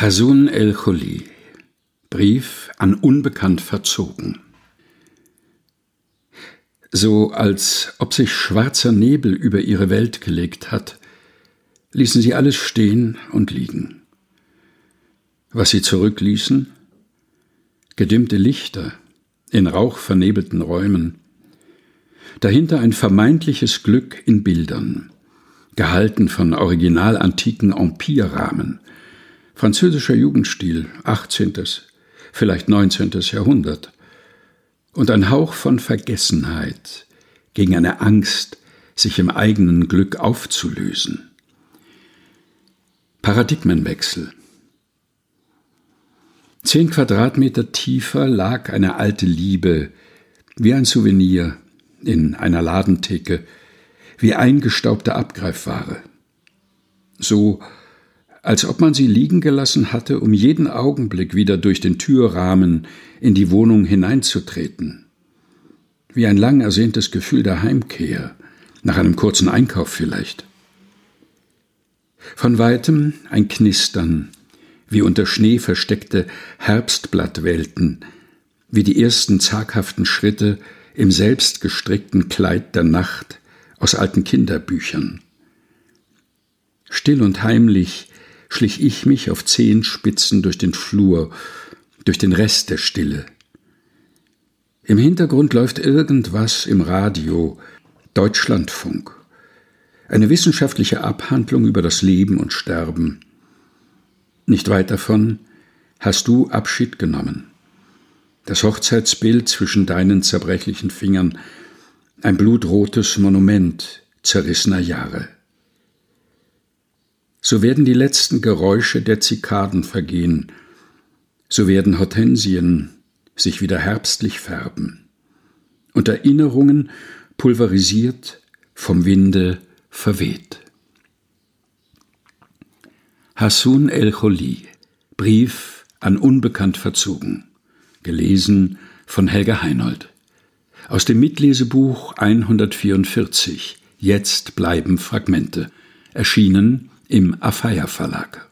Hasun el-Kholi Brief an Unbekannt verzogen So als ob sich schwarzer Nebel über ihre Welt gelegt hat, ließen sie alles stehen und liegen. Was sie zurückließen? Gedimmte Lichter in rauchvernebelten Räumen, dahinter ein vermeintliches Glück in Bildern, gehalten von original antiken Empirrahmen, französischer Jugendstil, 18., vielleicht 19. Jahrhundert, und ein Hauch von Vergessenheit gegen eine Angst, sich im eigenen Glück aufzulösen. Paradigmenwechsel. Zehn Quadratmeter tiefer lag eine alte Liebe, wie ein Souvenir in einer Ladentheke, wie eingestaubte Abgreifware. So als ob man sie liegen gelassen hatte, um jeden Augenblick wieder durch den Türrahmen in die Wohnung hineinzutreten. Wie ein lang ersehntes Gefühl der Heimkehr, nach einem kurzen Einkauf vielleicht. Von weitem ein Knistern, wie unter Schnee versteckte Herbstblattwelten, wie die ersten zaghaften Schritte im selbstgestrickten Kleid der Nacht aus alten Kinderbüchern. Still und heimlich schlich ich mich auf Zehenspitzen durch den Flur, durch den Rest der Stille. Im Hintergrund läuft irgendwas im Radio, Deutschlandfunk. Eine wissenschaftliche Abhandlung über das Leben und Sterben. Nicht weit davon hast du Abschied genommen. Das Hochzeitsbild zwischen deinen zerbrechlichen Fingern, ein blutrotes Monument zerrissener Jahre so werden die letzten Geräusche der Zikaden vergehen, so werden Hortensien sich wieder herbstlich färben. Und Erinnerungen pulverisiert vom Winde verweht. Hassun el-Kholi Brief an Unbekannt verzogen. Gelesen von Helga Heinold. Aus dem Mitlesebuch 144 Jetzt bleiben Fragmente. Erschienen im Afeier Verlag